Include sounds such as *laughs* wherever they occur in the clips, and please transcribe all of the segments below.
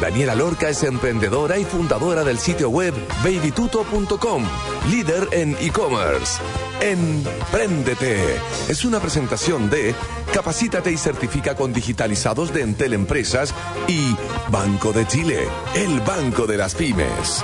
Daniela Lorca es emprendedora y fundadora del sitio web babytuto.com, líder en e-commerce. Empréndete es una presentación de Capacítate y certifica con digitalizados de Entel Empresas y Banco de Chile, el banco de las pymes.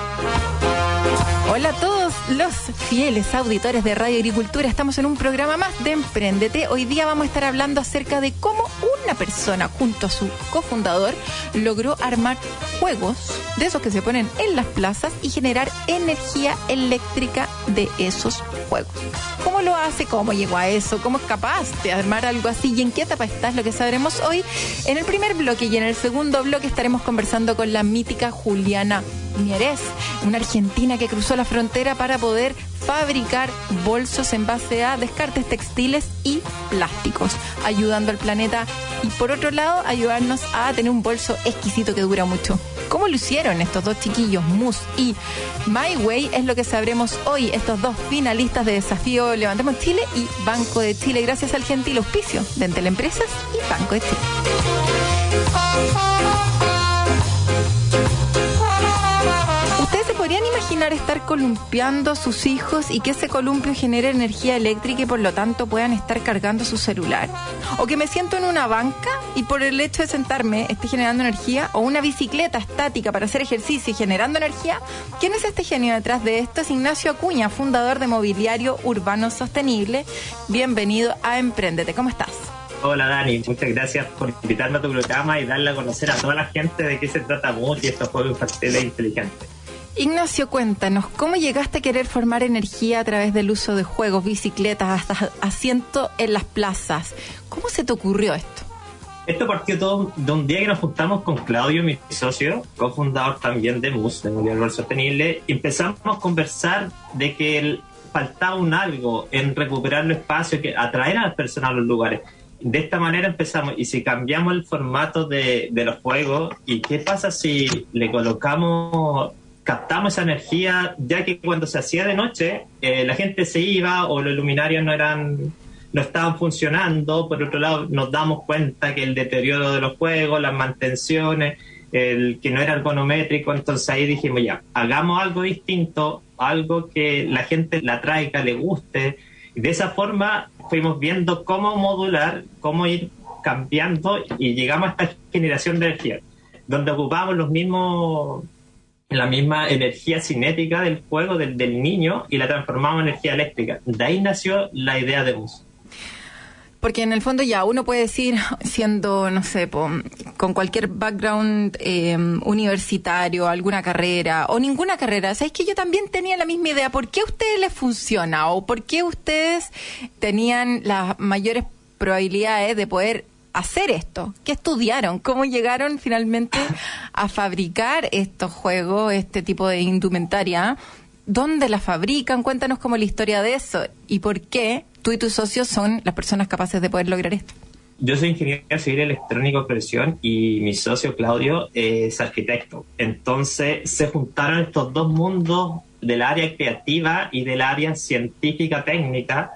Hola a todos los fieles auditores de Radio Agricultura. Estamos en un programa más de Emprendete. Hoy día vamos a estar hablando acerca de cómo una persona junto a su cofundador logró armar juegos de esos que se ponen en las plazas y generar energía eléctrica de esos juegos. ¿Cómo lo hace? ¿Cómo llegó a eso? ¿Cómo es capaz de armar algo así? ¿Y en qué etapa está? Es lo que sabremos hoy. En el primer bloque y en el segundo bloque estaremos conversando con la mítica Juliana Mieres, una argentina que cruzó la frontera para poder fabricar bolsos en base a descartes textiles y plásticos, ayudando al planeta y por otro lado ayudarnos a tener un bolso exquisito que dura mucho. ¿Cómo lo hicieron estos dos chiquillos, Mus y My Way? Es lo que sabremos hoy, estos dos finalistas de desafío Levantemos Chile y Banco de Chile, gracias al gentil auspicio de Empresas y Banco de Chile. Podrían imaginar estar columpiando a sus hijos y que ese columpio genere energía eléctrica y por lo tanto puedan estar cargando su celular? ¿O que me siento en una banca y por el hecho de sentarme esté generando energía? ¿O una bicicleta estática para hacer ejercicio y generando energía? ¿Quién es este genio detrás de esto? Es Ignacio Acuña, fundador de Mobiliario Urbano Sostenible. Bienvenido a Emprendete. ¿Cómo estás? Hola Dani, muchas gracias por invitarme a tu programa y darle a conocer a toda la gente de qué se trata mucho y estos juegos infantiles inteligentes. Ignacio, cuéntanos, ¿cómo llegaste a querer formar energía a través del uso de juegos, bicicletas, hasta asiento en las plazas? ¿Cómo se te ocurrió esto? Esto partió todo de un día que nos juntamos con Claudio, mi socio, cofundador también de MUS, de Movilidad Sostenible, y empezamos a conversar de que faltaba un algo en recuperar el espacio, que atraer a las personas a los lugares. De esta manera empezamos, y si cambiamos el formato de, de los juegos, ¿y qué pasa si le colocamos captamos esa energía, ya que cuando se hacía de noche, eh, la gente se iba o los luminarios no eran no estaban funcionando. Por otro lado, nos damos cuenta que el deterioro de los juegos, las mantenciones, el que no era ergonométrico, entonces ahí dijimos ya, hagamos algo distinto, algo que la gente la traiga, le guste. Y de esa forma fuimos viendo cómo modular, cómo ir cambiando y llegamos a esta generación de energía, donde ocupamos los mismos la misma energía cinética del juego del, niño y la transformamos en energía eléctrica. De ahí nació la idea de bus. Porque en el fondo ya uno puede decir, siendo, no sé, con cualquier background eh, universitario, alguna carrera o ninguna carrera, ¿sabes que yo también tenía la misma idea? ¿Por qué a ustedes les funciona? ¿O por qué ustedes tenían las mayores probabilidades de poder hacer esto? ¿Qué estudiaron? ¿Cómo llegaron finalmente a fabricar estos juegos, este tipo de indumentaria? ¿Dónde la fabrican? Cuéntanos cómo la historia de eso y por qué tú y tus socios son las personas capaces de poder lograr esto. Yo soy ingeniero civil electrónico de y mi socio Claudio es arquitecto. Entonces se juntaron estos dos mundos del área creativa y del área científica técnica,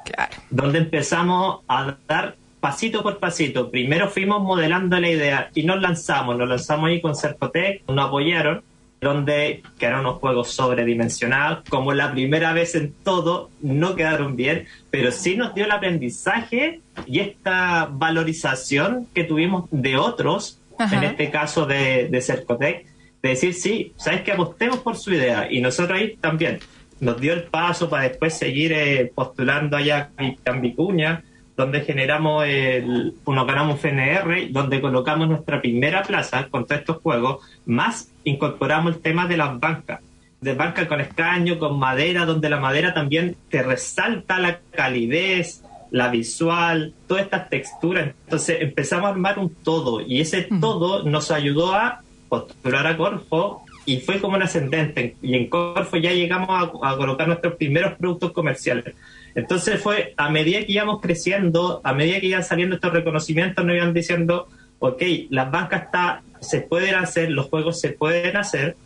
donde empezamos a dar pasito por pasito. Primero fuimos modelando la idea y nos lanzamos, nos lanzamos ahí con Cercotec, nos apoyaron, donde quedaron unos juegos sobredimensionados, como la primera vez en todo, no quedaron bien, pero sí nos dio el aprendizaje y esta valorización que tuvimos de otros, en este caso de, de Cercotec, de decir, sí, sabes que apostemos por su idea, y nosotros ahí también. Nos dio el paso para después seguir eh, postulando allá en Vicuña, donde generamos el, nos ganamos FNR, donde colocamos nuestra primera plaza con todos estos juegos, más incorporamos el tema de las bancas, de bancas con escaño, con madera, donde la madera también te resalta la calidez, la visual, todas estas texturas. Entonces empezamos a armar un todo y ese todo nos ayudó a postular a Corfo y fue como un ascendente. Y en Corfo ya llegamos a colocar nuestros primeros productos comerciales. Entonces fue a medida que íbamos creciendo, a medida que iban saliendo estos reconocimientos, nos iban diciendo, ok, las bancas está, se pueden hacer, los juegos se pueden hacer,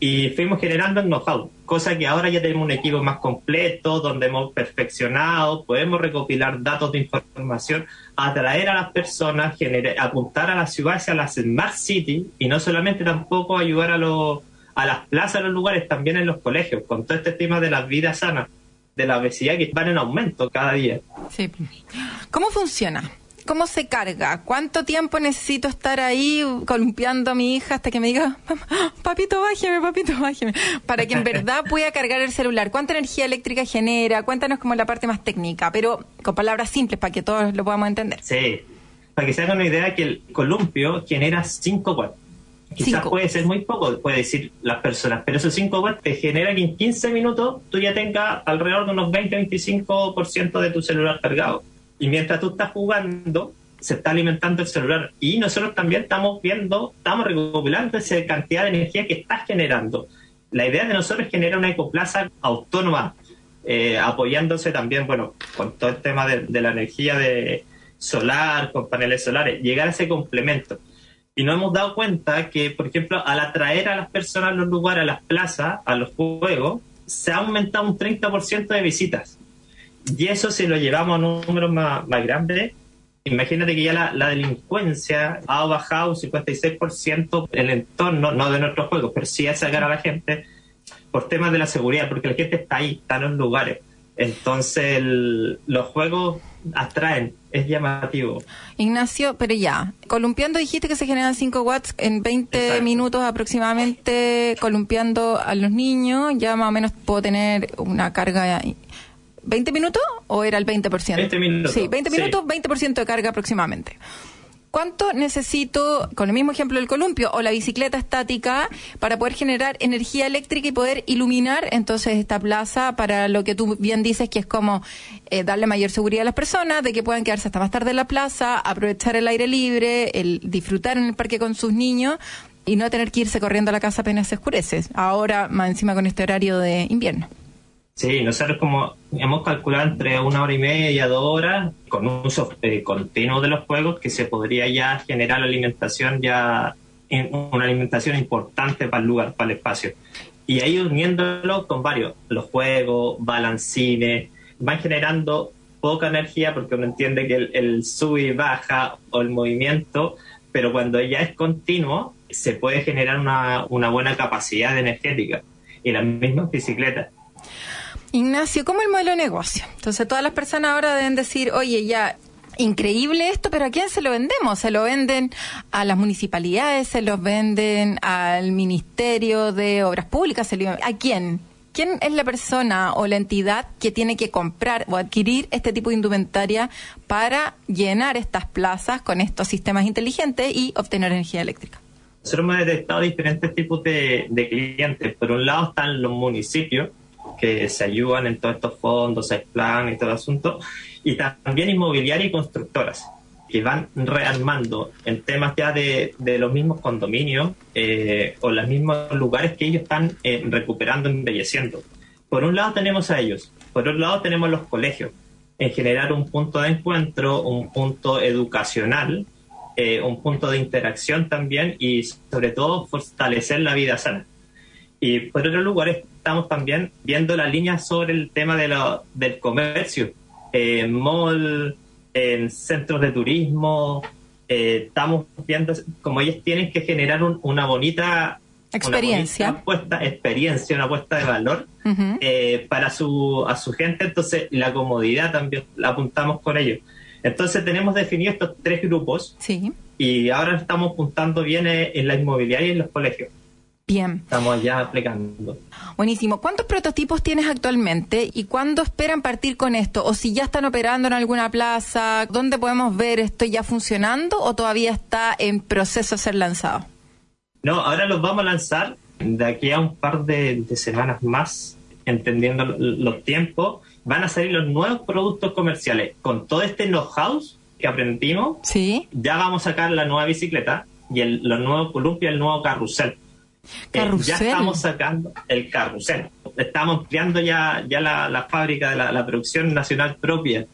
y fuimos generando el know-how, cosa que ahora ya tenemos un equipo más completo, donde hemos perfeccionado, podemos recopilar datos de información, atraer a las personas, apuntar a las ciudades, a las Smart City, y no solamente tampoco ayudar a, los, a las plazas, a los lugares, también en los colegios, con todo este tema de la vida sana, de la obesidad que van en aumento cada día. Sí. ¿Cómo funciona? ¿Cómo se carga? ¿Cuánto tiempo necesito estar ahí columpiando a mi hija hasta que me diga, papito, bájeme, papito, bájeme? Para que en verdad *laughs* pueda cargar el celular. ¿Cuánta energía eléctrica genera? Cuéntanos como la parte más técnica, pero con palabras simples para que todos lo podamos entender. Sí, para que se hagan una idea que el columpio genera 5 watts. Quizás puede ser muy poco, puede decir las personas, pero esos 5 watts te generan que en 15 minutos tú ya tengas alrededor de unos 20-25% de tu celular cargado. Y mientras tú estás jugando, se está alimentando el celular. Y nosotros también estamos viendo, estamos recopilando esa cantidad de energía que estás generando. La idea de nosotros es generar una ecoplaza autónoma, eh, apoyándose también, bueno, con todo el tema de, la energía de solar, con paneles solares, llegar a ese complemento. Y nos hemos dado cuenta que, por ejemplo, al atraer a las personas a los lugares, a las plazas, a los juegos, se ha aumentado un 30% de visitas. Y eso si lo llevamos a números más, más grandes, imagínate que ya la, delincuencia ha bajado un 56% en el entorno, no de nuestros juegos, pero sí a sacar a la gente por temas de la seguridad, porque la gente está ahí, está en los lugares. Entonces los juegos atraen, es llamativo. Ignacio, pero ya, columpiando dijiste que se generan 5 watts en 20 minutos aproximadamente, columpiando a los niños, ya más o menos puedo tener una carga ¿20 minutos o era el 20%? 20 minutos. Sí, 20 minutos, 20% de carga aproximadamente. ¿Cuánto necesito, con el mismo ejemplo del columpio o la bicicleta estática, para poder generar energía eléctrica y poder iluminar entonces esta plaza para lo que tú bien dices, que es como eh, darle mayor seguridad a las personas, de que puedan quedarse hasta más tarde en la plaza, aprovechar el aire libre, el disfrutar en el parque con sus niños y no tener que irse corriendo a la casa apenas se oscurece? Ahora, más encima con este horario de invierno. Sí, nosotros como hemos calculado entre una hora y media, dos horas, con un uso eh, continuo de los juegos, que se podría ya generar alimentación ya, una alimentación importante para el lugar, para el espacio. Y ahí uniéndolo con varios, los juegos, balancines, van generando poca energía porque uno entiende que el, el sube y baja o el movimiento, pero cuando ya es continuo, se puede generar una, una buena capacidad energética. Y las mismas bicicletas Ignacio, ¿cómo el modelo de negocio? Entonces todas las personas ahora deben decir, oye, ya, increíble esto, pero ¿a quién se lo vendemos? ¿Se lo venden a las municipalidades? ¿Se los venden al Ministerio de Obras Públicas? ¿A quién? ¿Quién es la persona o la entidad que tiene que comprar o adquirir este tipo de indumentaria para llenar estas plazas con estos sistemas inteligentes y obtener energía eléctrica? Nosotros hemos detectado diferentes tipos de clientes. Por un lado están los municipios, que se ayudan en todos estos fondos, el plan y todo el asunto, y también inmobiliarias y constructoras que van rearmando en temas ya de, de los mismos condominios eh, o los mismos lugares que ellos están eh, recuperando, embelleciendo. Por un lado tenemos a ellos, por otro lado tenemos los colegios, en generar un punto de encuentro, un punto educacional, eh, un punto de interacción también y sobre todo fortalecer la vida sana. Y por otro lugar estamos también viendo la línea sobre el tema de del comercio, en mall, en centros de turismo. Eh, estamos viendo como ellos tienen que generar una bonita experiencia, una puesta, experiencia, una puesta de valor eh, para su a su gente. Entonces la comodidad también la apuntamos con ellos. Entonces tenemos definido estos tres grupos sí. y ahora estamos apuntando bien en la inmobiliaria y en los colegios. Bien. Estamos ya aplicando. Buenísimo. ¿Cuántos prototipos tienes actualmente y cuándo esperan partir con esto? O si ya están operando en alguna plaza, ¿dónde podemos ver esto ya funcionando o todavía está en proceso de ser lanzado? No, ahora los vamos a lanzar de aquí a un par de, semanas más, entendiendo los tiempos. Van a salir los nuevos productos comerciales con todo este know-how que aprendimos. Sí. Ya vamos a sacar la nueva bicicleta y el, los nuevos columpios, el nuevo carrusel eh, ya estamos sacando el carrusel. Estamos ampliando ya, ya la, fábrica de la, producción nacional propia.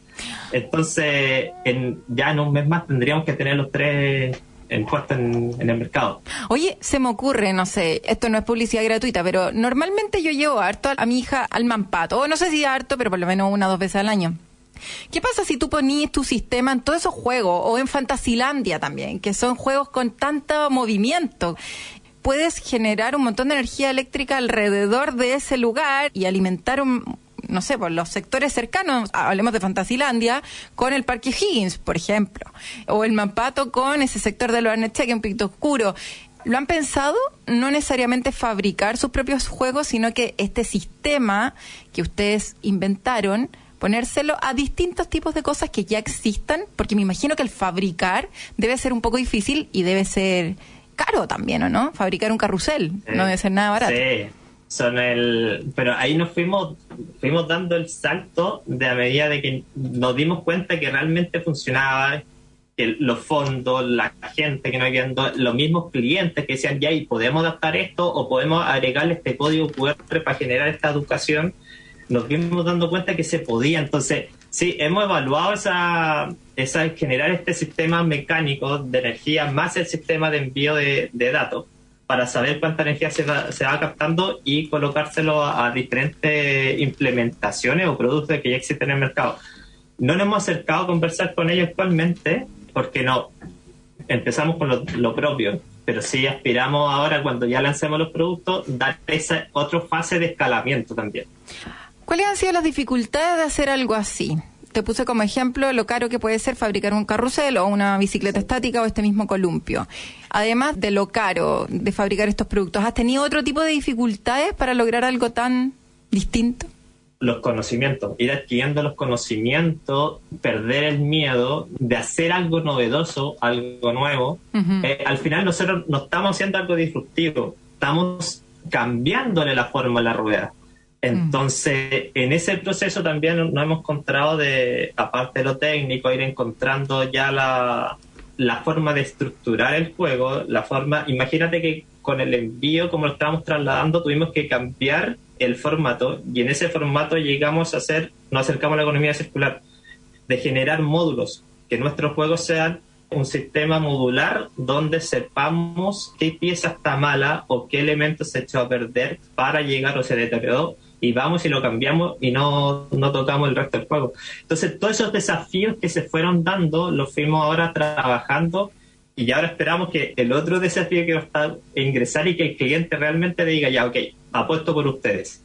Entonces, en, ya en un mes más tendríamos que tener los tres en puesto en, el mercado. Oye, se me ocurre, no sé, esto no es publicidad gratuita, pero normalmente yo llevo harto a mi hija al Mampato, o no sé si harto, pero por lo menos una o dos veces al año. ¿Qué pasa si tú ponías tu sistema en todos esos juegos o en Fantasilandia también, que son juegos con tanto movimiento? Puedes generar un montón de energía eléctrica alrededor de ese lugar y alimentar un, no sé, por los sectores cercanos, hablemos de Fantasilandia, con el Parque Higgins, por ejemplo, o el Mampato con ese sector de que es un poquito oscuro. ¿Lo han pensado? No necesariamente fabricar sus propios juegos, sino que este sistema que ustedes inventaron, ponérselo a distintos tipos de cosas que ya existan, porque me imagino que el fabricar debe ser un poco difícil y debe ser caro también, ¿o no? Fabricar un carrusel no debe ser nada barato. Sí son el pero ahí nos fuimos fuimos dando el salto de a medida de que nos dimos cuenta que realmente funcionaba que los fondos la gente que nos viendo los mismos clientes que decían ya y podemos adaptar esto o podemos agregarle este código QR para generar esta educación nos fuimos dando cuenta que se podía entonces sí hemos evaluado esa esa generar este sistema mecánico de energía más el sistema de envío de datos para saber cuánta energía se va, se va captando y colocárselo a, diferentes implementaciones o productos que ya existen en el mercado. No nos hemos acercado a conversar con ellos actualmente porque no empezamos con lo, propio, pero sí aspiramos ahora cuando ya lancemos los productos dar esa otra fase de escalamiento también. ¿Cuáles han sido las dificultades de hacer algo así? te puse como ejemplo lo caro que puede ser fabricar un carrusel o una bicicleta estática o este mismo columpio. Además de lo caro de fabricar estos productos, ¿has tenido otro tipo de dificultades para lograr algo tan distinto? Los conocimientos, ir adquiriendo los conocimientos, perder el miedo de hacer algo novedoso, algo nuevo. Eh, al final nosotros no estamos haciendo algo disruptivo, estamos cambiándole la forma a la rueda. Entonces, en ese proceso también nos hemos encontrado de, aparte de lo técnico, ir encontrando ya la, la forma de estructurar el juego, la forma, imagínate que con el envío, como lo estábamos trasladando, tuvimos que cambiar el formato y en ese formato llegamos a hacer, nos acercamos a la economía circular, de generar módulos, que nuestros juegos sean un sistema modular donde sepamos qué pieza está mala o qué elemento se echó a perder para llegar o se deterioró y vamos y lo cambiamos y no, no tocamos el resto del juego. Entonces, todos esos desafíos que se fueron dando los fuimos ahora trabajando y ahora esperamos que el otro desafío que va a estar ingresar y que el cliente realmente diga, ya, ok, apuesto por ustedes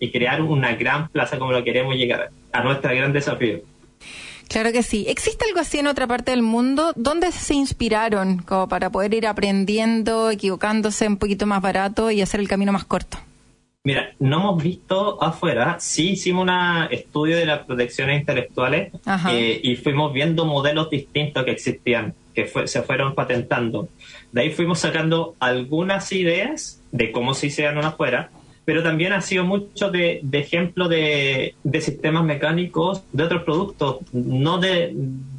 y crear una gran plaza como lo queremos llegar a nuestro gran desafío. Claro que sí. ¿Existe algo así en otra parte del mundo? ¿Dónde se inspiraron como para poder ir aprendiendo, equivocándose un poquito más barato y hacer el camino más corto? Mira, no hemos visto afuera, sí hicimos un estudio de las protecciones intelectuales eh, y fuimos viendo modelos distintos que existían, que se fueron patentando. De ahí fuimos sacando algunas ideas de cómo se hicieron afuera, pero también ha sido mucho de, de ejemplo de, sistemas mecánicos de otros productos, no de,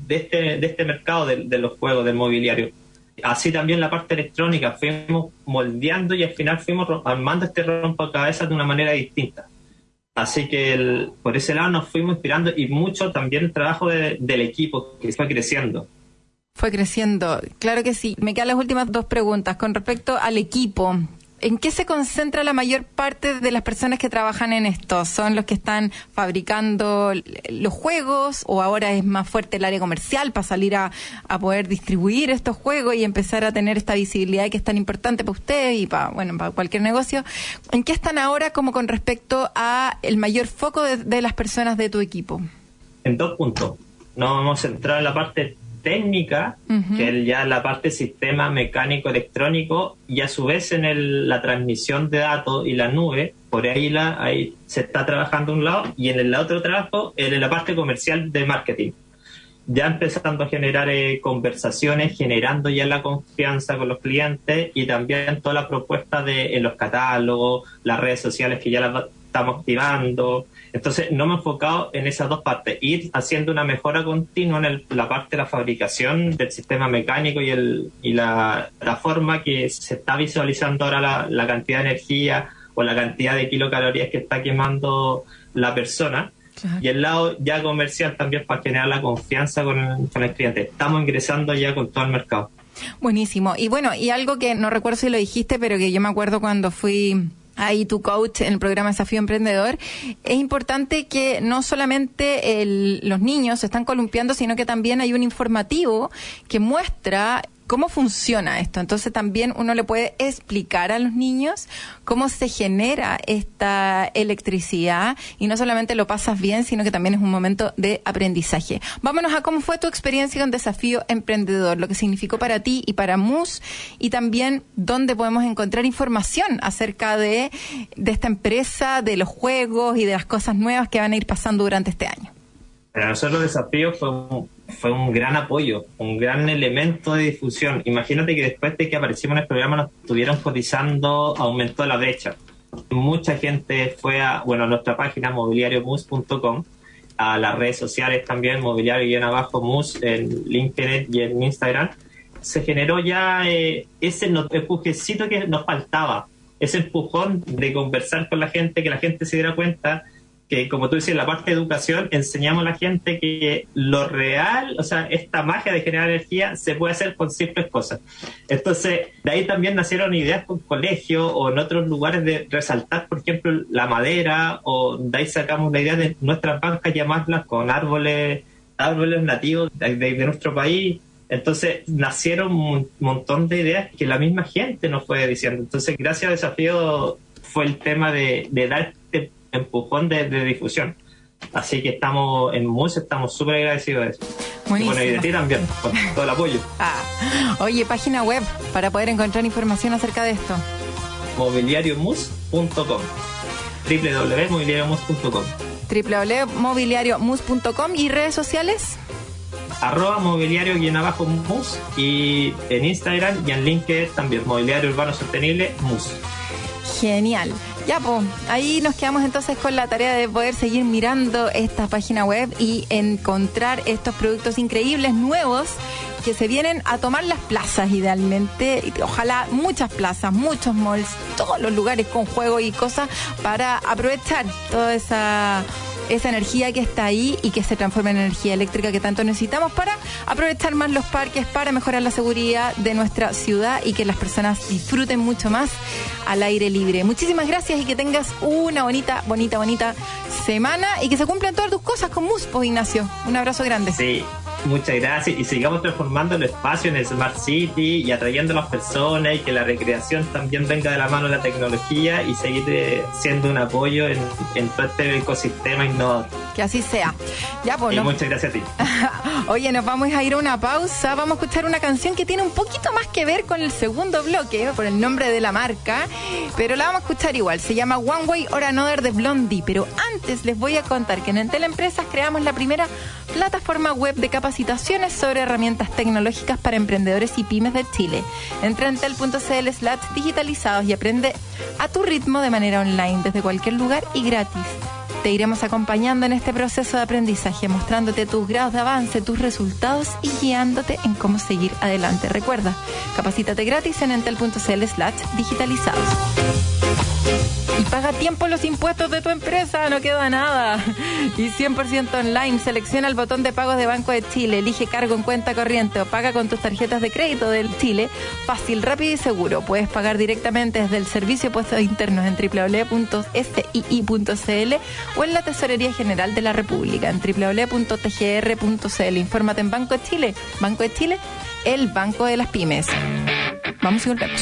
este, de este mercado de los juegos, del mobiliario así también la parte electrónica, fuimos moldeando y al final fuimos armando este rompecabezas de una manera distinta. Así que por ese lado nos fuimos inspirando y mucho también el trabajo del equipo que fue creciendo. Fue creciendo, claro que sí. Me quedan las últimas dos preguntas con respecto al equipo. ¿En qué se concentra la mayor parte de las personas que trabajan en esto? ¿Son los que están fabricando los juegos o ahora es más fuerte el área comercial para salir a, poder distribuir estos juegos y empezar a tener esta visibilidad que es tan importante para ustedes y para, bueno, para cualquier negocio? ¿En qué están ahora como con respecto a el mayor foco de, de las personas de tu equipo? En dos puntos. Nos vamos a centrar en la parte técnica, que es ya la parte sistema mecánico electrónico, y a su vez en el, la transmisión de datos y la nube, por ahí, la, ahí se está trabajando un lado, y en el otro trabajo, en la parte comercial de marketing. Ya empezando a generar eh, conversaciones, generando ya la confianza con los clientes y también toda la propuesta de en los catálogos, las redes sociales que ya las estamos activando, entonces, no me he enfocado en esas dos partes, ir haciendo una mejora continua en la parte de la fabricación del sistema mecánico y, el, y la, forma que se está visualizando ahora la, cantidad de energía o la cantidad de kilocalorías que está quemando la persona. Y el lado ya comercial también para generar la confianza con el, con el cliente. Estamos ingresando ya con todo el mercado. Buenísimo. Y bueno, y algo que no recuerdo si lo dijiste, pero que yo me acuerdo cuando fui ahí tu coach en el programa Desafío Emprendedor, es importante que no solamente los niños se están columpiando, sino que también hay un informativo que muestra cómo funciona esto. Entonces también uno le puede explicar a los niños cómo se genera esta electricidad y no solamente lo pasas bien, sino que también es un momento de aprendizaje. Vámonos a cómo fue tu experiencia con Desafío Emprendedor, lo que significó para ti y para MUS y también dónde podemos encontrar información acerca de, de esta empresa, de los juegos y de las cosas nuevas que van a ir pasando durante este año. Para nosotros Desafío fue un, fue un gran apoyo, un gran elemento de difusión. Imagínate que después de que aparecimos en el programa nos estuvieron cotizando, aumentó la brecha. Mucha gente fue a, bueno, a nuestra página mobiliariomus.com, a las redes sociales también, mobiliario y en abajo mus, en LinkedIn y en Instagram. Se generó ya eh, ese empujecito que nos faltaba, ese empujón de conversar con la gente, que la gente se diera cuenta que como tú dices, la parte de educación enseñamos a la gente que lo real, o sea, esta magia de generar energía se puede hacer con simples cosas. Entonces, de ahí también nacieron ideas con colegios o en otros lugares de resaltar, por ejemplo, la madera, o de ahí sacamos la idea de nuestras bancas llamarlas con árboles, árboles nativos de, nuestro país. Entonces nacieron un montón de ideas que la misma gente nos fue diciendo. Entonces, gracias a Desafío fue el tema de, de dar empujón de, difusión. Así que estamos en MUS, estamos súper agradecidos de eso. Buenísimo. Y bueno, y de ti también, con todo el apoyo. *laughs* Ah. Oye, página web para poder encontrar información acerca de esto. mobiliariomus.com www.mobiliariomus.com www.mobiliariomus.com y redes sociales arroba mobiliario y en abajo mus y en Instagram y en LinkedIn también mobiliario urbano sostenible mus genial ya, pues, ahí nos quedamos entonces con la tarea de poder seguir mirando esta página web y encontrar estos productos increíbles nuevos que se vienen a tomar las plazas idealmente, ojalá muchas plazas, muchos malls, todos los lugares con juego y cosas para aprovechar toda esa esa energía que está ahí y que se transforma en energía eléctrica que tanto necesitamos para aprovechar más los parques, para mejorar la seguridad de nuestra ciudad y que las personas disfruten mucho más al aire libre. Muchísimas gracias y que tengas una bonita, bonita, bonita semana y que se cumplan todas tus cosas con Muspo, Ignacio. Un abrazo grande. Sí. Muchas gracias y sigamos transformando el espacio en el Smart City y atrayendo a las personas y que la recreación también venga de la mano de la tecnología y seguir eh, siendo un apoyo en, todo este ecosistema innovador. Que así sea. Ya, pues, y muchas gracias a ti. *laughs* Oye, nos vamos a ir a una pausa. Vamos a escuchar una canción que tiene un poquito más que ver con el segundo bloque, por el nombre de la marca, pero la vamos a escuchar igual. Se llama One Way or Another de Blondie. Pero antes les voy a contar que en Entel Empresas creamos la primera plataforma web de capacitación capacitaciones sobre herramientas tecnológicas para emprendedores y pymes de Chile. Entra en tel.cl slash digitalizados y aprende a tu ritmo de manera online desde cualquier lugar y gratis. Te iremos acompañando en este proceso de aprendizaje, mostrándote tus grados de avance, tus resultados y guiándote en cómo seguir adelante. Recuerda, capacítate gratis en entel.cl slash digitalizados y paga tiempo los impuestos de tu empresa, no queda nada. Y 100% online, selecciona el botón de pagos de Banco de Chile, elige cargo en cuenta corriente o paga con tus tarjetas de crédito del Chile, fácil, rápido y seguro. Puedes pagar directamente desde el servicio de puestos internos en www.sii.cl o en la Tesorería General de la República en www.tgr.cl. Infórmate en Banco de Chile. Banco de Chile, el banco de las pymes. Vamos y volvemos.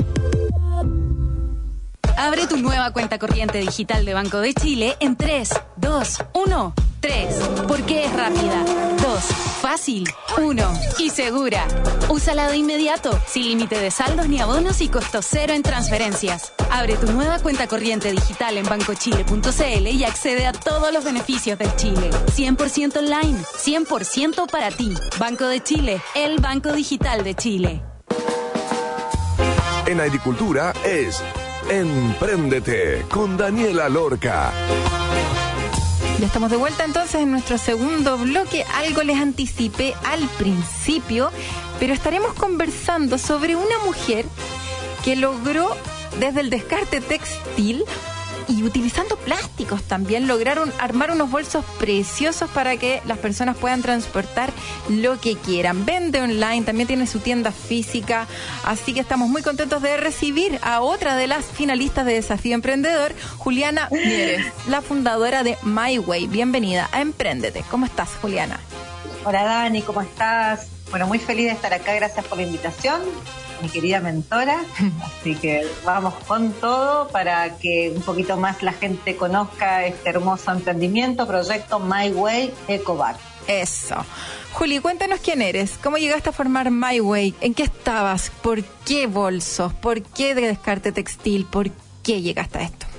Abre tu nueva cuenta corriente digital de Banco de Chile en 3, 2, 1. 3. Porque es rápida. 2. Fácil. 1. Y segura. Úsala de inmediato, sin límite de saldos ni abonos y costo cero en transferencias. Abre tu nueva cuenta corriente digital en bancochile.cl y accede a todos los beneficios del Chile. 100% online, 100% para ti. Banco de Chile, el Banco Digital de Chile. En agricultura es Empréndete con Daniela Lorca. Ya estamos de vuelta entonces en nuestro segundo bloque. Algo les anticipé al principio, pero estaremos conversando sobre una mujer que logró desde el descarte textil y utilizando plásticos también lograron armar unos bolsos preciosos para que las personas puedan transportar lo que quieran. Vende online, también tiene su tienda física, así que estamos muy contentos de recibir a otra de las finalistas de Desafío Emprendedor, Juliana Mieres, la fundadora de My Way. Bienvenida a Emprendete. ¿Cómo estás, Juliana? Hola Dani, ¿cómo estás? Bueno, muy feliz de estar acá, gracias por la invitación mi querida mentora. *laughs* Así que vamos con todo para que un poquito más la gente conozca este hermoso emprendimiento, proyecto My Way EcoBack. Eso. Juli, cuéntanos quién eres, cómo llegaste a formar My Way, en qué estabas, por qué bolsos, por qué de descarte textil, por qué llegaste a esto.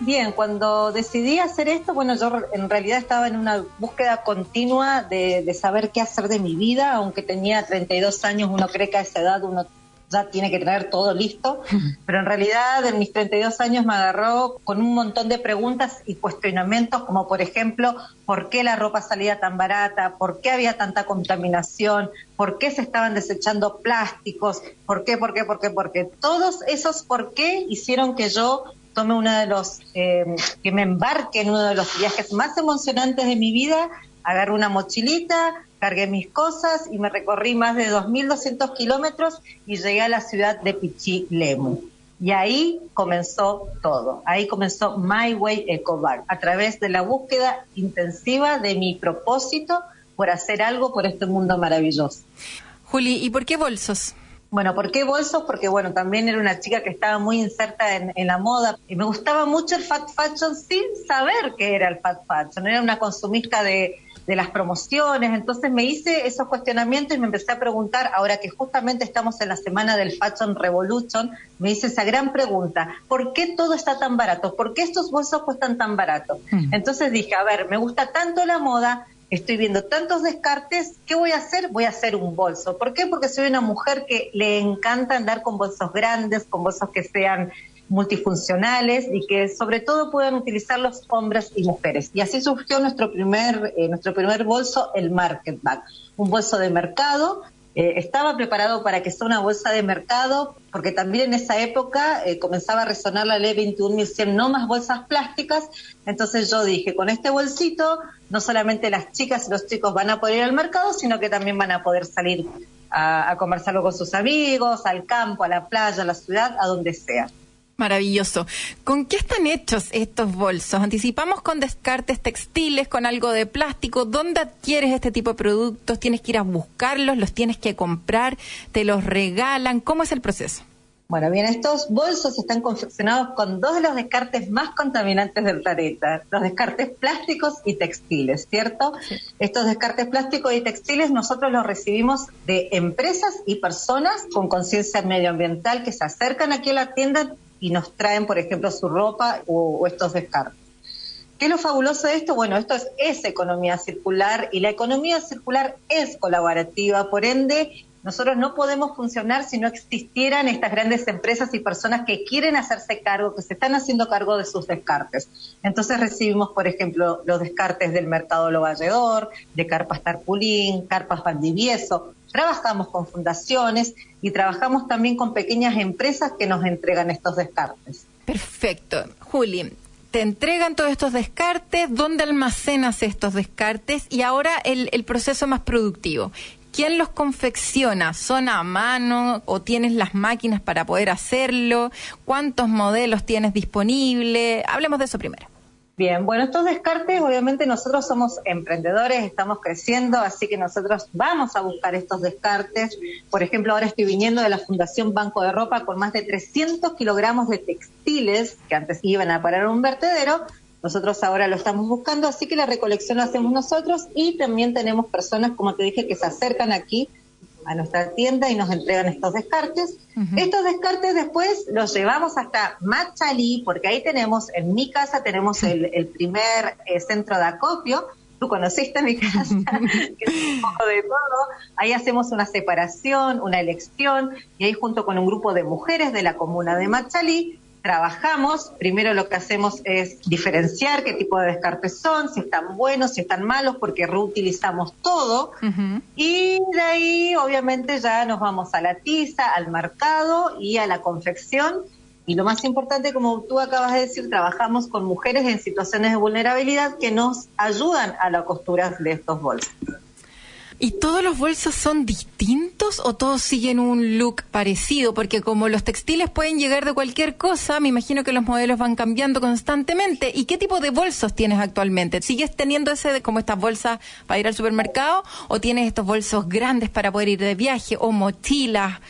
Bien, cuando decidí hacer esto, bueno, yo en realidad estaba en una búsqueda continua de, de, saber qué hacer de mi vida, aunque tenía 32 años, uno cree que a esa edad uno ya tiene que tener todo listo, *laughs* pero en realidad en mis 32 años me agarró con un montón de preguntas y cuestionamientos, como por ejemplo, ¿por qué la ropa salía tan barata? ¿Por qué había tanta contaminación? ¿Por qué se estaban desechando plásticos? ¿Por qué, por qué, por qué, por qué? Todos esos por qué hicieron que yo tome uno de los, eh, que me embarque en uno de los viajes más emocionantes de mi vida, agarré una mochilita, cargué mis cosas y me recorrí más de 2.200 kilómetros y llegué a la ciudad de Pichilemu. Y ahí comenzó todo. Ahí comenzó My Way Ecobar, a través de la búsqueda intensiva de mi propósito por hacer algo por este mundo maravilloso. Juli, ¿y por qué bolsos? Bueno, ¿por qué bolsos? Porque, bueno, también era una chica que estaba muy inserta en, en, la moda y me gustaba mucho el fat fashion sin saber qué era el fat fashion. Era una consumista de, de las promociones. Entonces me hice esos cuestionamientos y me empecé a preguntar, ahora que justamente estamos en la semana del Fashion Revolution, me hice esa gran pregunta, ¿por qué todo está tan barato? ¿Por qué estos bolsos cuestan tan barato? Mm. Entonces dije, a ver, me gusta tanto la moda, estoy viendo tantos descartes, ¿qué voy a hacer? Voy a hacer un bolso. ¿Por qué? Porque soy una mujer que le encanta andar con bolsos grandes, con bolsos que sean multifuncionales y que sobre todo puedan utilizar los hombres y mujeres. Y así surgió nuestro primer, eh, nuestro primer bolso, el Market Bag, un bolso de mercado. Eh, estaba preparado para que sea una bolsa de mercado, porque también en esa época eh, comenzaba a resonar la ley 21.100, no más bolsas plásticas. Entonces yo dije, con este bolsito, no solamente las chicas y los chicos van a poder ir al mercado, sino que también van a poder salir a, a conversarlo con sus amigos, al campo, a la playa, a la ciudad, a donde sea. Maravilloso. ¿Con qué están hechos estos bolsos? Anticipamos con descartes textiles, con algo de plástico. ¿Dónde adquieres este tipo de productos? ¿Tienes que ir a buscarlos? ¿Los tienes que comprar? ¿Te los regalan? ¿Cómo es el proceso? Bueno, bien, estos bolsos están confeccionados con dos de los descartes más contaminantes del planeta, los descartes plásticos y textiles, ¿cierto? Estos descartes plásticos y textiles nosotros los recibimos de empresas y personas con conciencia medioambiental que se acercan aquí a la tienda y nos traen, por ejemplo, su ropa o, estos descartes. ¿Qué es lo fabuloso de esto? Bueno, esto es, economía circular y la economía circular es colaborativa, por ende, nosotros no podemos funcionar si no existieran estas grandes empresas y personas que quieren hacerse cargo, que se están haciendo cargo de sus descartes. Entonces recibimos, por ejemplo, los descartes del mercado Lo Valledor, de Carpas Tarpulín, Carpas Valdivieso, Trabajamos con fundaciones y trabajamos también con pequeñas empresas que nos entregan estos descartes. Perfecto. Juli, te entregan todos estos descartes, ¿dónde almacenas estos descartes? Y ahora el, proceso más productivo. ¿Quién los confecciona? ¿Son a mano o tienes las máquinas para poder hacerlo? ¿Cuántos modelos tienes disponibles? Hablemos de eso primero. Bien, bueno, estos descartes, obviamente nosotros somos emprendedores, estamos creciendo, así que nosotros vamos a buscar estos descartes. Por ejemplo, ahora estoy viniendo de la Fundación Banco de Ropa con más de 300 kilogramos de textiles que antes iban a parar un vertedero. Nosotros ahora lo estamos buscando, así que la recolección la hacemos nosotros y también tenemos personas, como te dije, que se acercan aquí a nuestra tienda y nos entregan estos descartes. Estos descartes después los llevamos hasta Machalí, porque ahí tenemos, en mi casa tenemos el, primer eh, centro de acopio. Tú conociste mi casa, *laughs* que es un poco de todo. Ahí hacemos una separación, una elección, y ahí junto con un grupo de mujeres de la comuna de Machalí trabajamos, primero lo que hacemos es diferenciar qué tipo de descartes son, si están buenos, si están malos, porque reutilizamos todo. Y de ahí, obviamente, ya nos vamos a la tiza, al mercado y a la confección. Y lo más importante, como tú acabas de decir, trabajamos con mujeres en situaciones de vulnerabilidad que nos ayudan a la costura de estos bolsos. ¿Y todos los bolsos son distintos o todos siguen un look parecido? Porque como los textiles pueden llegar de cualquier cosa, me imagino que los modelos van cambiando constantemente. ¿Y qué tipo de bolsos tienes actualmente? ¿Sigues teniendo ese de, como estas bolsas para ir al supermercado o tienes estos bolsos grandes para poder ir de viaje o mochilas?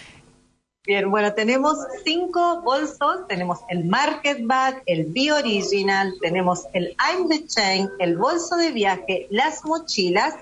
Bien, bueno, tenemos cinco bolsos. Tenemos el Market Bag, el Be Original, tenemos el I'm the Chain, el bolso de viaje, las mochilas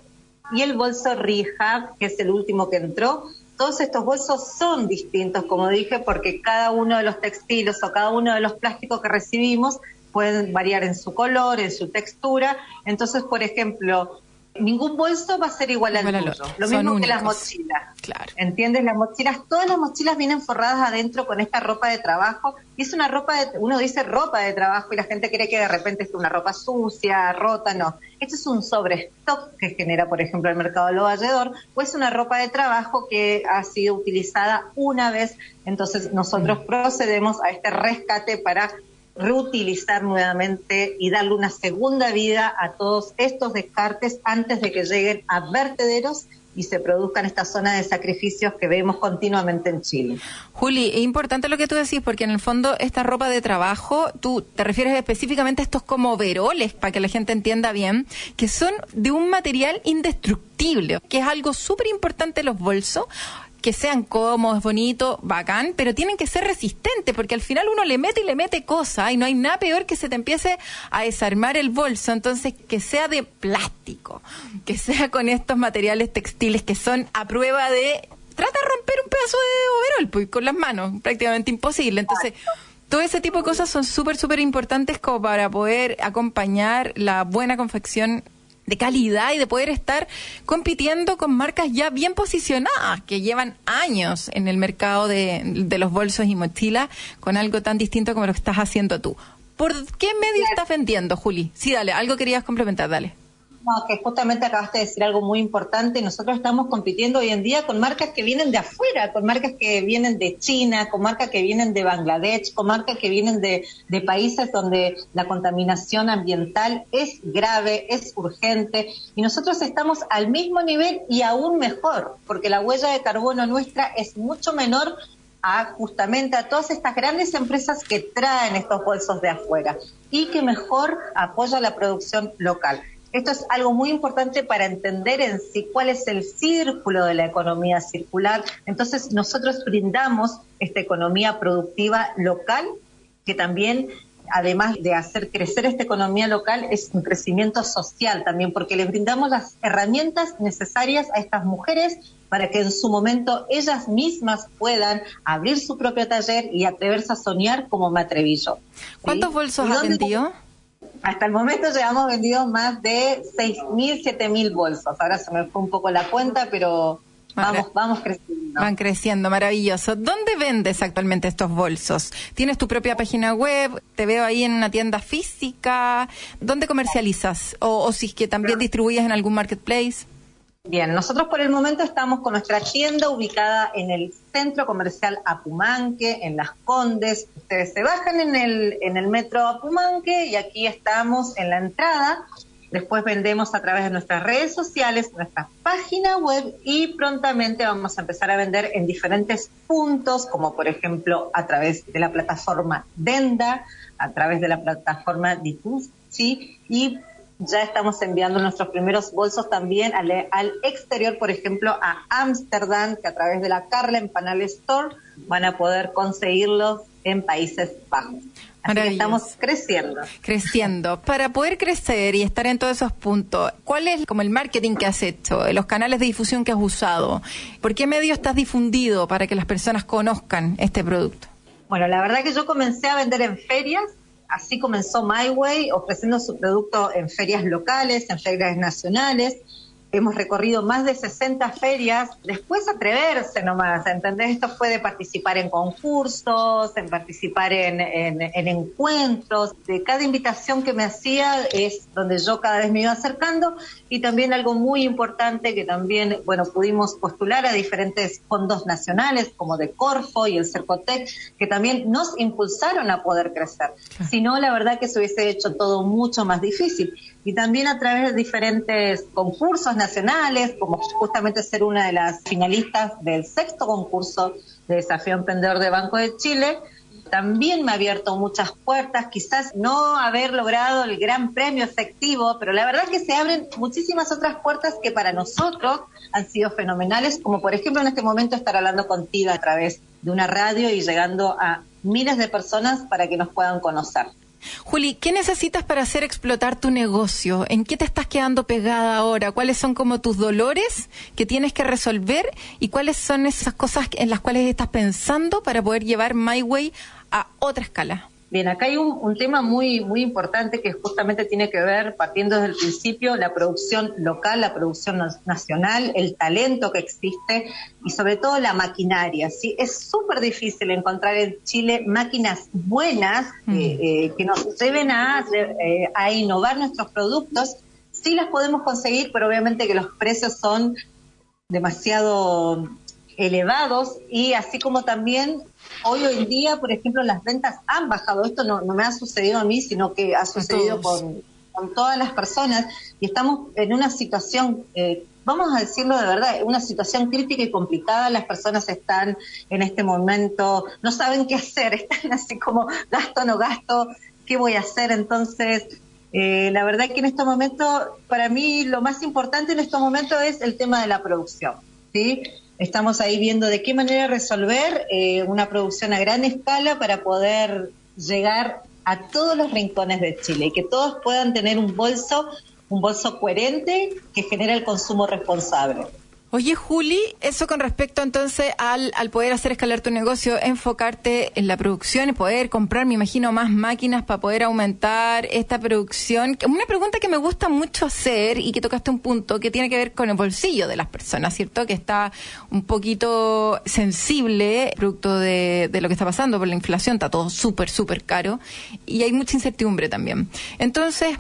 y el bolso Rehab, que es el último que entró. Todos estos bolsos son distintos, como dije, porque cada uno de los textiles o cada uno de los plásticos que recibimos pueden variar en su color, en su textura. Entonces, por ejemplo, ningún bolso va a ser igual, al tuyo. Lo mismo que las mochilas. Claro. ¿Entiendes? Las mochilas, todas las mochilas vienen forradas adentro con esta ropa de trabajo. Y es una ropa, de, uno dice ropa de trabajo y la gente cree que de repente es una ropa sucia, rota, no. Esto es un sobrestock que genera, por ejemplo, el mercado lo valledor, o es una ropa de trabajo que ha sido utilizada una vez. Entonces nosotros mm. procedemos a este rescate para reutilizar nuevamente y darle una segunda vida a todos estos descartes antes de que lleguen a vertederos y se produzcan estas zonas de sacrificios que vemos continuamente en Chile. Juli, es importante lo que tú decís porque en el fondo esta ropa de trabajo, tú te refieres específicamente a estos como veroles, para que la gente entienda bien, que son de un material indestructible, que es algo súper importante los bolsos que sean cómodos, bonitos, bacán, pero tienen que ser resistentes, porque al final uno le mete y le mete cosas y no hay nada peor que se te empiece a desarmar el bolso. Entonces, que sea de plástico, que sea con estos materiales textiles que son a prueba de. Trata de romper un pedazo de overol pues, con las manos, prácticamente imposible. Entonces. Todo ese tipo de cosas son súper, súper importantes como para poder acompañar la buena confección de calidad y de poder estar compitiendo con marcas ya bien posicionadas, que llevan años en el mercado de, de los bolsos y mochilas, con algo tan distinto como lo que estás haciendo tú. ¿Por qué medio estás vendiendo, Juli? Sí, dale, algo querías complementar, dale. No, que justamente acabaste de decir algo muy importante. Nosotros estamos compitiendo hoy en día con marcas que vienen de afuera, con marcas que vienen de China, con marcas que vienen de Bangladesh, con marcas que vienen de, países donde la contaminación ambiental es grave, es urgente. Y nosotros estamos al mismo nivel y aún mejor, porque la huella de carbono nuestra es mucho menor a justamente a todas estas grandes empresas que traen estos bolsos de afuera y que mejor apoya la producción local. Esto es algo muy importante para entender en sí cuál es el círculo de la economía circular. Entonces, nosotros brindamos esta economía productiva local que también además de hacer crecer esta economía local, es un crecimiento social también, porque les brindamos las herramientas necesarias a estas mujeres para que en su momento ellas mismas puedan abrir su propio taller y atreverse a soñar como me atreví yo. ¿Cuántos bolsos ha vendido? Hasta el momento llevamos vendido más de 6.000, 7.000 bolsos. Ahora se me fue un poco la cuenta, pero vamos, vamos creciendo. Van creciendo, maravilloso. ¿Dónde vendes actualmente estos bolsos? ¿Tienes tu propia página web? ¿Te veo ahí en una tienda física? ¿Dónde comercializas? O, o si es que también distribuyes en algún marketplace. Bien, nosotros por el momento estamos con nuestra tienda ubicada en el centro comercial Apumanque, en Las Condes. Ustedes se bajan en el, en el metro Apumanque y aquí estamos en la entrada. Después vendemos a través de nuestras redes sociales, nuestra página web y prontamente vamos a empezar a vender en diferentes puntos, como por ejemplo a través de la plataforma Denda, a través de la plataforma Dituzzi y ya estamos enviando nuestros primeros bolsos también al, al exterior, por ejemplo, a Ámsterdam, que a través de la Carla Empanal Store van a poder conseguirlos en Países Bajos. Así que estamos creciendo. Creciendo. Para poder crecer y estar en todos esos puntos, ¿cuál es como el marketing que has hecho, los canales de difusión que has usado? ¿Por qué medio estás difundido para que las personas conozcan este producto? Bueno, la verdad que yo comencé a vender en ferias así comenzó My Way, ofreciendo su producto en ferias locales, en ferias nacionales. Hemos recorrido más de 60 ferias. Después atreverse nomás, ¿entendés? Esto fue de participar en concursos, en participar en, en, encuentros. De cada invitación que me hacía es donde yo cada vez me iba acercando. Y también algo muy importante que también, bueno, pudimos postular a diferentes fondos nacionales como de Corfo y el Cercotec, que también nos impulsaron a poder crecer. Si no, la verdad que se hubiese hecho todo mucho más difícil y también a través de diferentes concursos nacionales, como justamente ser una de las finalistas del sexto concurso de Desafío Emprendedor de Banco de Chile, también me ha abierto muchas puertas, quizás no haber logrado el gran premio efectivo, pero la verdad es que se abren muchísimas otras puertas que para nosotros han sido fenomenales, como por ejemplo en este momento estar hablando contigo a través de una radio y llegando a miles de personas para que nos puedan conocer. Juli, ¿qué necesitas para hacer explotar tu negocio? ¿En qué te estás quedando pegada ahora? ¿Cuáles son como tus dolores que tienes que resolver? ¿Y cuáles son esas cosas en las cuales estás pensando para poder llevar MyWay a otra escala? Bien, acá hay un, tema muy, muy importante que justamente tiene que ver, partiendo desde el principio, la producción local, la producción nacional, el talento que existe y sobre todo la maquinaria. ¿sí? Es súper difícil encontrar en Chile máquinas buenas mm. eh, eh, que nos lleven a, eh, a innovar nuestros productos. Sí las podemos conseguir, pero obviamente que los precios son demasiado elevados y así como también hoy en día, por ejemplo, las ventas han bajado. Esto no, me ha sucedido a mí, sino que ha sucedido con, todas las personas y estamos en una situación, eh, vamos a decirlo de verdad, una situación crítica y complicada. Las personas están en este momento, no saben qué hacer, *laughs* están así como gasto, no gasto, qué voy a hacer. Entonces, eh, la verdad que en este momento, para mí, lo más importante en este momento es el tema de la producción. ¿sí? Estamos ahí viendo de qué manera resolver eh, una producción a gran escala para poder llegar a todos los rincones de Chile y que todos puedan tener un bolso, un bolso coherente que genere el consumo responsable. Oye, Juli, eso con respecto entonces al, al poder hacer escalar tu negocio, enfocarte en la producción poder comprar, me imagino, más máquinas para poder aumentar esta producción. Una pregunta que me gusta mucho hacer y que tocaste un punto que tiene que ver con el bolsillo de las personas, ¿cierto? Que está un poquito sensible producto de, de lo que está pasando por la inflación, está todo súper, súper caro y hay mucha incertidumbre también. Entonces,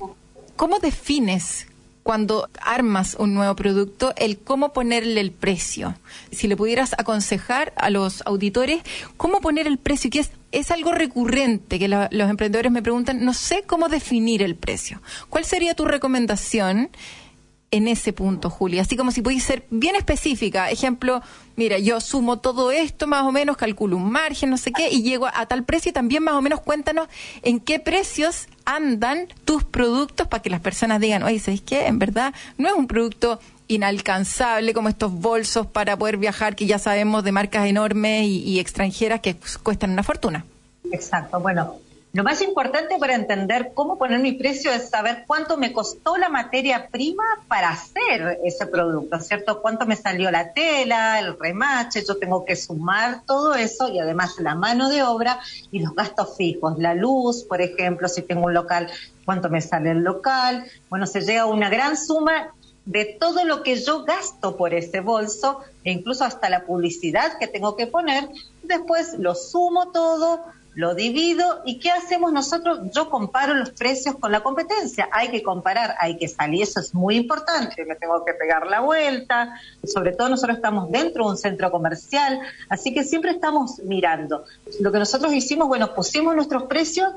¿cómo defines cuando armas un nuevo producto, el cómo ponerle el precio. Si le pudieras aconsejar a los auditores cómo poner el precio, que es, es algo recurrente que los emprendedores me preguntan, no sé cómo definir el precio. ¿Cuál sería tu recomendación? En ese punto, Julia? Así como si pudiese ser bien específica. Ejemplo, mira, yo sumo todo esto más o menos, calculo un margen, no sé qué, y llego a, tal precio y también más o menos cuéntanos en qué precios andan tus productos para que las personas digan, oye, ¿sabes qué? En verdad no es un producto inalcanzable como estos bolsos para poder viajar que ya sabemos de marcas enormes y extranjeras que cuestan una fortuna. Exacto, bueno, lo más importante para entender cómo poner mi precio es saber cuánto me costó la materia prima para hacer ese producto, ¿cierto? Cuánto me salió la tela, el remache, yo tengo que sumar todo eso y además la mano de obra y los gastos fijos, la luz, por ejemplo, si tengo un local, cuánto me sale el local. Bueno, se llega a una gran suma de todo lo que yo gasto por ese bolso e incluso hasta la publicidad que tengo que poner. Después lo sumo todo, lo divido y ¿qué hacemos nosotros? Yo comparo los precios con la competencia. Hay que comparar, hay que salir, eso es muy importante. Me tengo que pegar la vuelta, sobre todo nosotros estamos dentro de un centro comercial, así que siempre estamos mirando. Lo que nosotros hicimos, bueno, pusimos nuestros precios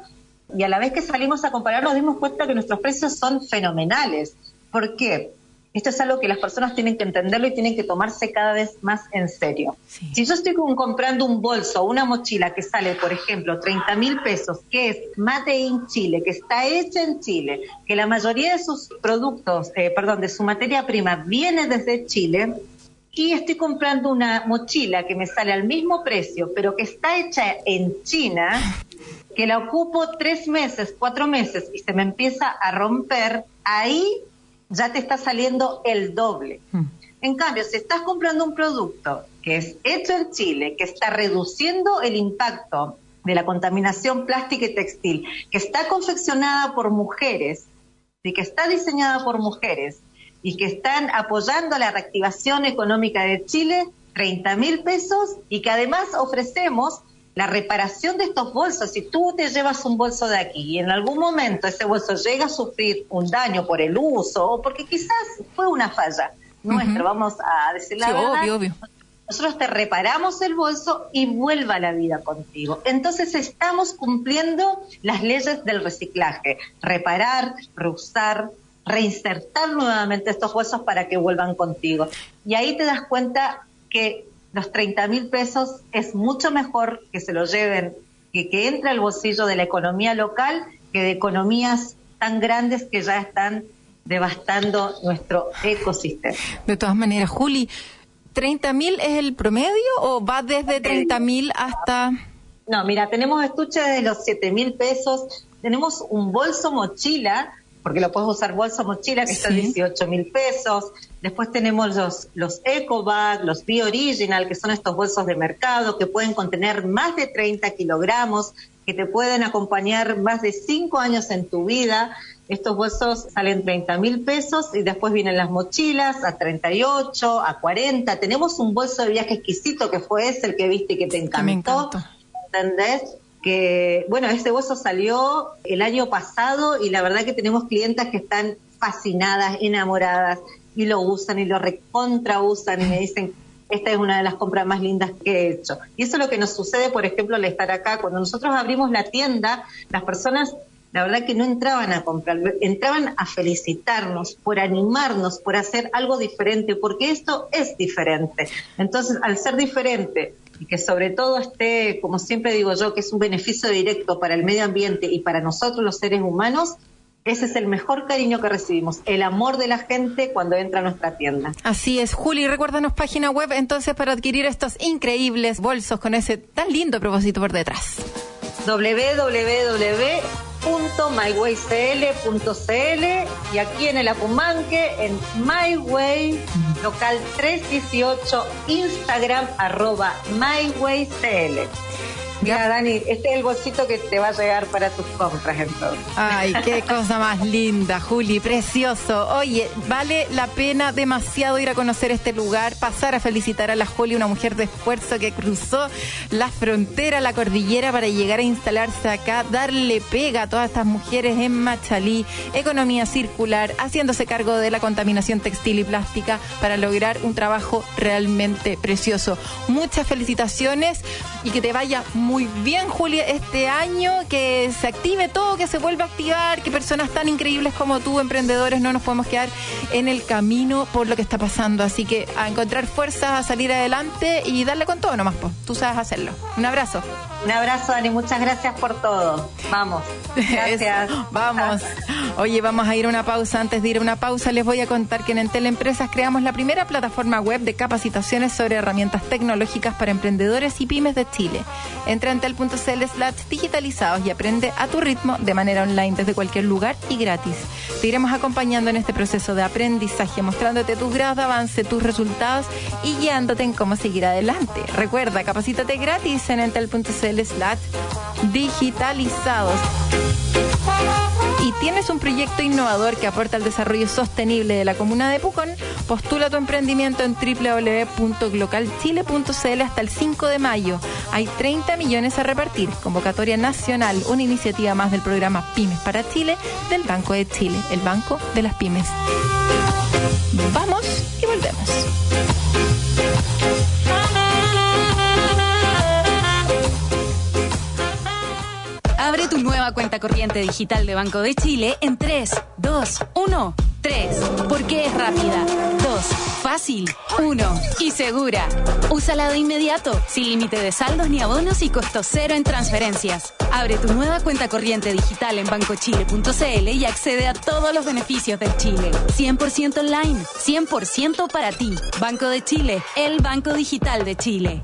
y a la vez que salimos a comparar nos dimos cuenta que nuestros precios son fenomenales. ¿Por qué? Esto es algo que las personas tienen que entenderlo y tienen que tomarse cada vez más en serio. Si yo estoy comprando un bolso o una mochila que sale, por ejemplo, 30 mil pesos, que es Made in Chile, que está hecha en Chile, que la mayoría de sus productos, eh, perdón, de su materia prima viene desde Chile, y estoy comprando una mochila que me sale al mismo precio, pero que está hecha en China, que la ocupo tres meses, cuatro meses y se me empieza a romper, ahí ya te está saliendo el doble. Hmm. En cambio, si estás comprando un producto que es hecho en Chile, que está reduciendo el impacto de la contaminación plástica y textil, que está confeccionada por mujeres y que está diseñada por mujeres y que están apoyando la reactivación económica de Chile, 30 mil pesos y que además ofrecemos la reparación de estos bolsos, si tú te llevas un bolso de aquí y en algún momento ese bolso llega a sufrir un daño por el uso o porque quizás fue una falla nuestra, vamos a decir la verdad, nosotros te reparamos el bolso y vuelva a la vida contigo. Entonces estamos cumpliendo las leyes del reciclaje, reparar, reusar, reinsertar nuevamente estos bolsos para que vuelvan contigo. Y ahí te das cuenta que los 30 mil pesos es mucho mejor que se lo lleven, que, que entre al bolsillo de la economía local que de economías tan grandes que ya están devastando nuestro ecosistema. De todas maneras, Juli, ¿30 mil es el promedio o va desde 30 mil hasta...? No, mira, tenemos estuches de los 7 mil pesos, tenemos un bolso mochila porque lo puedes usar bolsa mochila que está 18 mil pesos. Después tenemos los, los EcoBag, los Be Original, que son estos bolsos de mercado que pueden contener más de 30 kilogramos, que te pueden acompañar más de 5 años en tu vida. Estos bolsos salen 30 mil pesos y después vienen las mochilas a 38, a 40. Tenemos un bolso de viaje exquisito que fue ese el que viste y que te encantó. ¿Entendés? Que, bueno, ese bolso salió el año pasado y la verdad que tenemos clientas que están fascinadas, enamoradas y lo usan y lo recontra usan y me dicen, esta es una de las compras más lindas que he hecho. Y eso es lo que nos sucede, por ejemplo, al estar acá. Cuando nosotros abrimos la tienda, las personas, la verdad que no entraban a comprar, entraban a felicitarnos, por animarnos, por hacer algo diferente, porque esto es diferente. Entonces, al ser diferente, y que sobre todo esté, como siempre digo yo, que es un beneficio directo para el medio ambiente y para nosotros los seres humanos, ese es el mejor cariño que recibimos, el amor de la gente cuando entra a nuestra tienda. Así es, Juli, recuérdanos página web entonces para adquirir estos increíbles bolsos con ese tan lindo propósito por detrás. www www.mywaycl.cl y aquí en el Apumanque en MyWay local 318 Instagram arroba MyWayCL. Mira, Dani, este es el bolsito que te va a llegar para tus compras entonces. Ay, qué *laughs* cosa más linda, Juli, precioso. Oye, vale la pena demasiado ir a conocer este lugar, pasar a felicitar a la Juli, una mujer de esfuerzo que cruzó la frontera, la cordillera para llegar a instalarse acá, darle pega a todas estas mujeres en Machalí, economía circular, haciéndose cargo de la contaminación textil y plástica para lograr un trabajo realmente precioso. Muchas felicitaciones y que te vaya muy muy bien, Julia, este año, que se active todo, que se vuelva a activar, que personas tan increíbles como tú, emprendedores, no nos podemos quedar en el camino por lo que está pasando. Así que a encontrar fuerzas, a salir adelante y darle con todo nomás, pues. Tú sabes hacerlo. Un abrazo. Un abrazo, Dani. Muchas gracias por todo. Vamos. *laughs* Gracias. vamos. *laughs* Oye, vamos a ir a una pausa. Antes de ir a una pausa, les voy a contar que en Entel Empresas creamos la primera plataforma web de capacitaciones sobre herramientas tecnológicas para emprendedores y pymes de Chile. Entra en entel.cl slash digitalizados y aprende a tu ritmo de manera online desde cualquier lugar y gratis. Te iremos acompañando en este proceso de aprendizaje, mostrándote tus grados de avance, tus resultados y guiándote en cómo seguir adelante. Recuerda, capacítate gratis en entel.cl slash digitalizados y tienes un proyecto innovador que aporta al desarrollo sostenible de la comuna de Pucón, postula tu emprendimiento en www.glocalchile.cl hasta el 5 de mayo. Hay 30 millones a repartir. Convocatoria nacional, una iniciativa más del programa Pymes para Chile del Banco de Chile, el Banco de las Pymes. Vamos y volvemos. Abre tu nueva cuenta corriente digital de Banco de Chile en 3, 2, 1. 3. Porque es rápida. 2. Fácil. 1. Y segura. Úsala de inmediato, sin límite de saldos ni abonos y costo cero en transferencias. Abre tu nueva cuenta corriente digital en bancochile.cl y accede a todos los beneficios del Chile. 100% online, 100% para ti. Banco de Chile, el Banco Digital de Chile.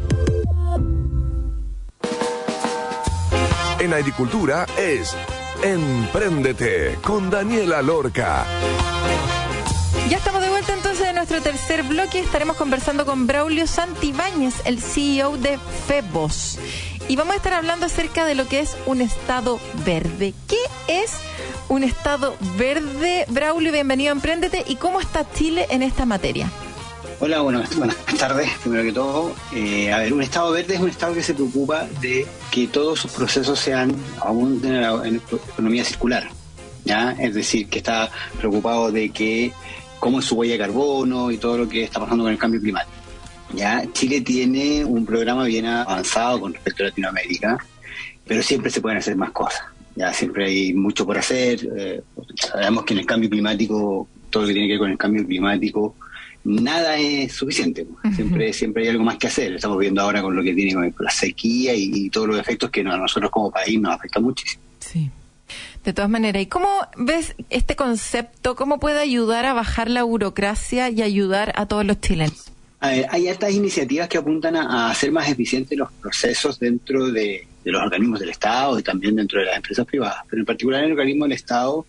En agricultura es Empréndete con Daniela Lorca. Ya estamos de vuelta entonces de nuestro tercer bloque. Estaremos conversando con Braulio Santibáñez, el CEO de Febos. Y vamos a estar hablando acerca de lo que es un estado verde. ¿Qué es un estado verde? Braulio, bienvenido a Emprendete. ¿Y cómo está Chile en esta materia? Hola, bueno, *laughs* buenas tardes, primero que todo. Eh, a ver, un Estado verde es un Estado que se preocupa de que todos sus procesos sean aún en economía circular. ¿ya? Es decir, que está preocupado de que cómo es su huella de carbono y todo lo que está pasando con el cambio climático. ¿ya? Chile tiene un programa bien avanzado con respecto a Latinoamérica, pero siempre se pueden hacer más cosas. Ya siempre hay mucho por hacer. Eh, sabemos que en el cambio climático, todo lo que tiene que ver con el cambio climático, nada es suficiente. Siempre, siempre hay algo más que hacer. Estamos viendo ahora con lo que tiene con la sequía y, todos los efectos que a nosotros como país nos afecta muchísimo. Sí. De todas maneras, ¿y cómo ves este concepto? ¿Cómo puede ayudar a bajar la burocracia y ayudar a todos los chilenos? hay estas iniciativas que apuntan a, hacer más eficientes los procesos dentro de, de, los organismos del Estado y también dentro de las empresas privadas. Pero en particular en el organismo del Estado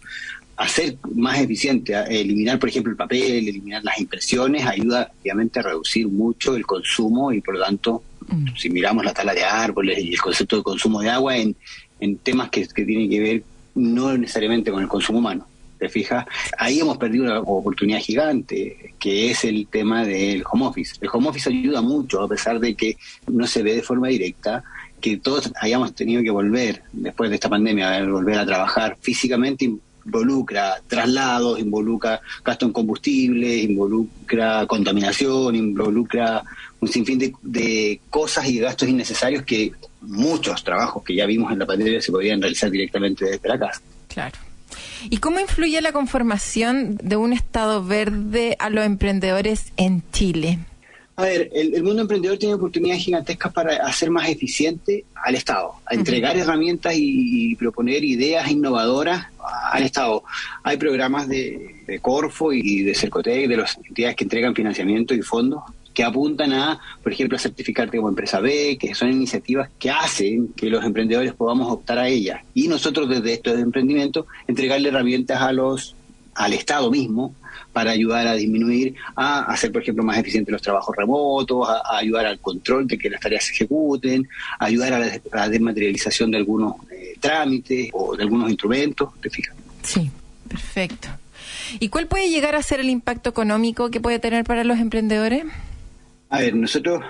hacer más eficiente, eliminar, por ejemplo, el papel, eliminar las impresiones, ayuda obviamente a reducir mucho el consumo y por lo tanto, mm. si miramos la tala de árboles y el concepto de consumo de agua en, en temas que, que tienen que ver no necesariamente con el consumo humano. ¿Te fijas? Ahí hemos perdido una oportunidad gigante, que es el tema del home office. El home office ayuda mucho, a pesar de que no se ve de forma directa, que todos hayamos tenido que volver, después de esta pandemia, a volver a trabajar físicamente involucra traslados, involucra gasto en combustible, involucra contaminación, involucra un sinfín de, cosas y gastos innecesarios que muchos trabajos que ya vimos en la pandemia se podían realizar directamente desde la casa. Claro. ¿Y cómo influye la conformación de un Estado verde a los emprendedores en Chile? A ver, el, mundo emprendedor tiene oportunidades gigantescas para hacer más eficiente al Estado, a entregar herramientas y, proponer ideas innovadoras al Estado. Hay programas de, Corfo y de Cercotec, de las entidades que entregan financiamiento y fondos, que apuntan a, por ejemplo, a certificarte como empresa B, que son iniciativas que hacen que los emprendedores podamos optar a ellas. Y nosotros desde estos emprendimientos entregarle herramientas a los al Estado mismo para ayudar a disminuir, a hacer, por ejemplo, más eficientes los trabajos remotos, a, ayudar al control de que las tareas se ejecuten, a ayudar a la, desmaterialización de algunos eh, trámites o de algunos instrumentos, ¿te fijas? Sí, perfecto. ¿Y cuál puede llegar a ser el impacto económico que puede tener para los emprendedores? A ver, nosotros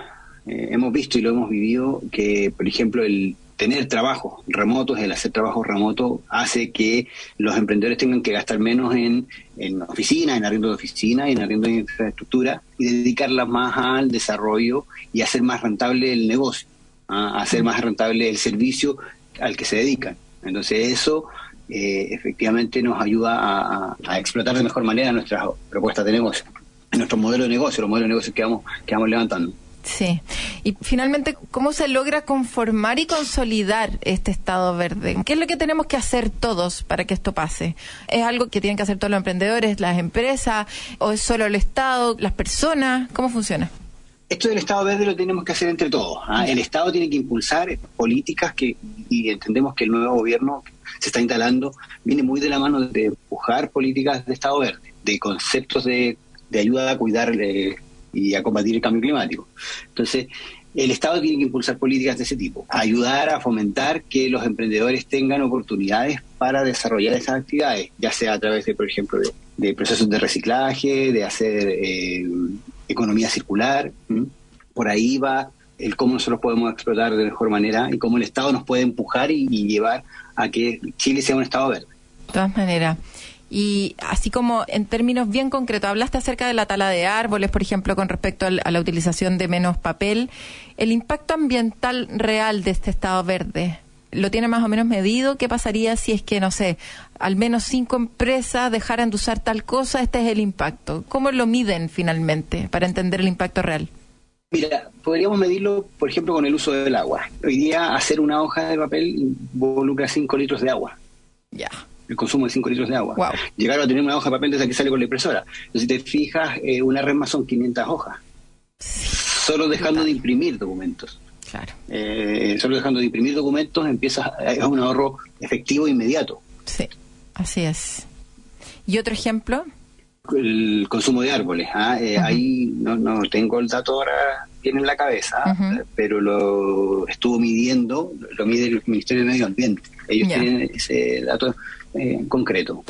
eh, hemos visto y lo hemos vivido que, por ejemplo, el tener trabajos remotos, el hacer trabajo remoto, hace que los emprendedores tengan que gastar menos en, en oficina, en arriendo de oficina y en arriendo de infraestructura y dedicarla más al desarrollo y hacer más rentable el negocio, ¿ah? hacer más rentable el servicio al que se dedican. Entonces eso eh, efectivamente nos ayuda a, a, explotar de mejor manera nuestras propuestas de negocio, nuestro modelo de negocio, los modelos de negocio que vamos, que vamos levantando. Sí. Y finalmente, ¿cómo se logra conformar y consolidar este Estado verde? ¿Qué es lo que tenemos que hacer todos para que esto pase? ¿Es algo que tienen que hacer todos los emprendedores, las empresas, o es solo el Estado, las personas? ¿Cómo funciona? esto del Estado verde lo tenemos que hacer entre todos. ¿ah? El Estado tiene que impulsar políticas que, y entendemos que el nuevo gobierno se está instalando viene muy de la mano de empujar políticas de Estado verde, de conceptos de, ayuda a cuidar eh, y a combatir el cambio climático. Entonces, el Estado tiene que impulsar políticas de ese tipo, ayudar a fomentar que los emprendedores tengan oportunidades para desarrollar esas actividades, ya sea a través de, por ejemplo, de, procesos de reciclaje, de hacer eh, economía circular. Por ahí va el cómo nosotros podemos explotar de mejor manera y cómo el Estado nos puede empujar y, llevar a que Chile sea un Estado verde. De todas maneras. Y así como en términos bien concretos, hablaste acerca de la tala de árboles, por ejemplo, con respecto a la utilización de menos papel. El impacto ambiental real de este estado verde, ¿lo tiene más o menos medido? ¿Qué pasaría si es que, no sé, al menos cinco empresas dejaran de usar tal cosa? Este es el impacto. ¿Cómo lo miden finalmente para entender el impacto real? Mira, podríamos medirlo, por ejemplo, con el uso del agua. Hoy día hacer una hoja de papel involucra 5 litros de agua. Ya. El consumo de 5 litros de agua. Wow. Llegar a tener una hoja de papel desde que sale con la impresora. Entonces, si te fijas, eh, una resma son 500 hojas. Solo dejando de imprimir documentos. Claro. Eh, solo dejando de imprimir documentos empieza es un ahorro efectivo e inmediato. Sí, así es. ¿Y otro ejemplo? el consumo de árboles. ¿ah? Eh, ahí no, no tengo el dato ahora bien en la cabeza, pero lo estuvo midiendo, lo mide el Ministerio de Medio Ambiente. Ellos tienen ese dato eh, concreto.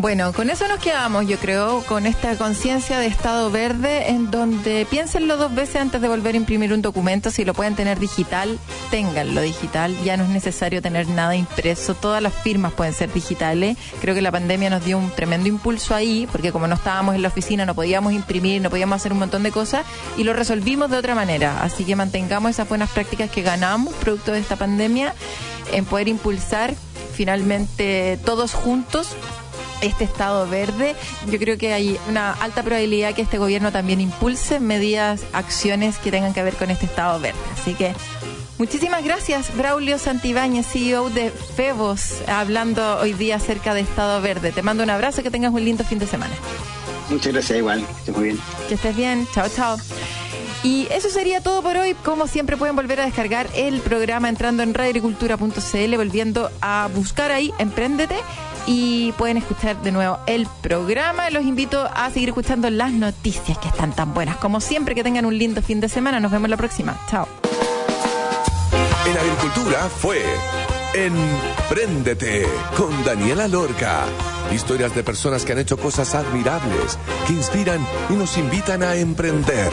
Bueno, con eso nos quedamos, yo creo, con esta conciencia de estado verde en donde piénsenlo dos veces antes de volver a imprimir un documento. Si lo pueden tener digital, ténganlo digital. Ya no es necesario tener nada impreso. Todas las firmas pueden ser digitales. Creo que la pandemia nos dio un tremendo impulso ahí, porque como no estábamos en la oficina, no podíamos imprimir, no podíamos hacer un montón de cosas y lo resolvimos de otra manera. Así que mantengamos esas buenas prácticas que ganamos producto de esta pandemia en poder impulsar finalmente todos juntos este estado verde, yo creo que hay una alta probabilidad que este gobierno también impulse medidas, acciones que tengan que ver con este estado verde. Así que muchísimas gracias, Braulio Santibáñez, CEO de Febos, hablando hoy día acerca de estado verde. Te mando un abrazo, que tengas un lindo fin de semana. Muchas gracias, igual, que estés muy bien. Que estés bien, chao, chao. Y eso sería todo por hoy. Como siempre pueden volver a descargar el programa entrando en radioagricultura.cl, volviendo a buscar ahí Emprendete y pueden escuchar de nuevo el programa. Los invito a seguir escuchando las noticias que están tan buenas. Como siempre, que tengan un lindo fin de semana. Nos vemos la próxima. Chao. En Agricultura fue Emprendete con Daniela Lorca. Historias de personas que han hecho cosas admirables, que inspiran y nos invitan a emprender.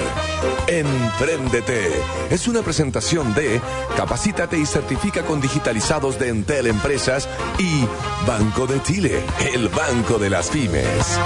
Emprendete es una presentación de Capacítate y certifica con digitalizados de Entel Empresas y Banco de Chile, el banco de las pymes.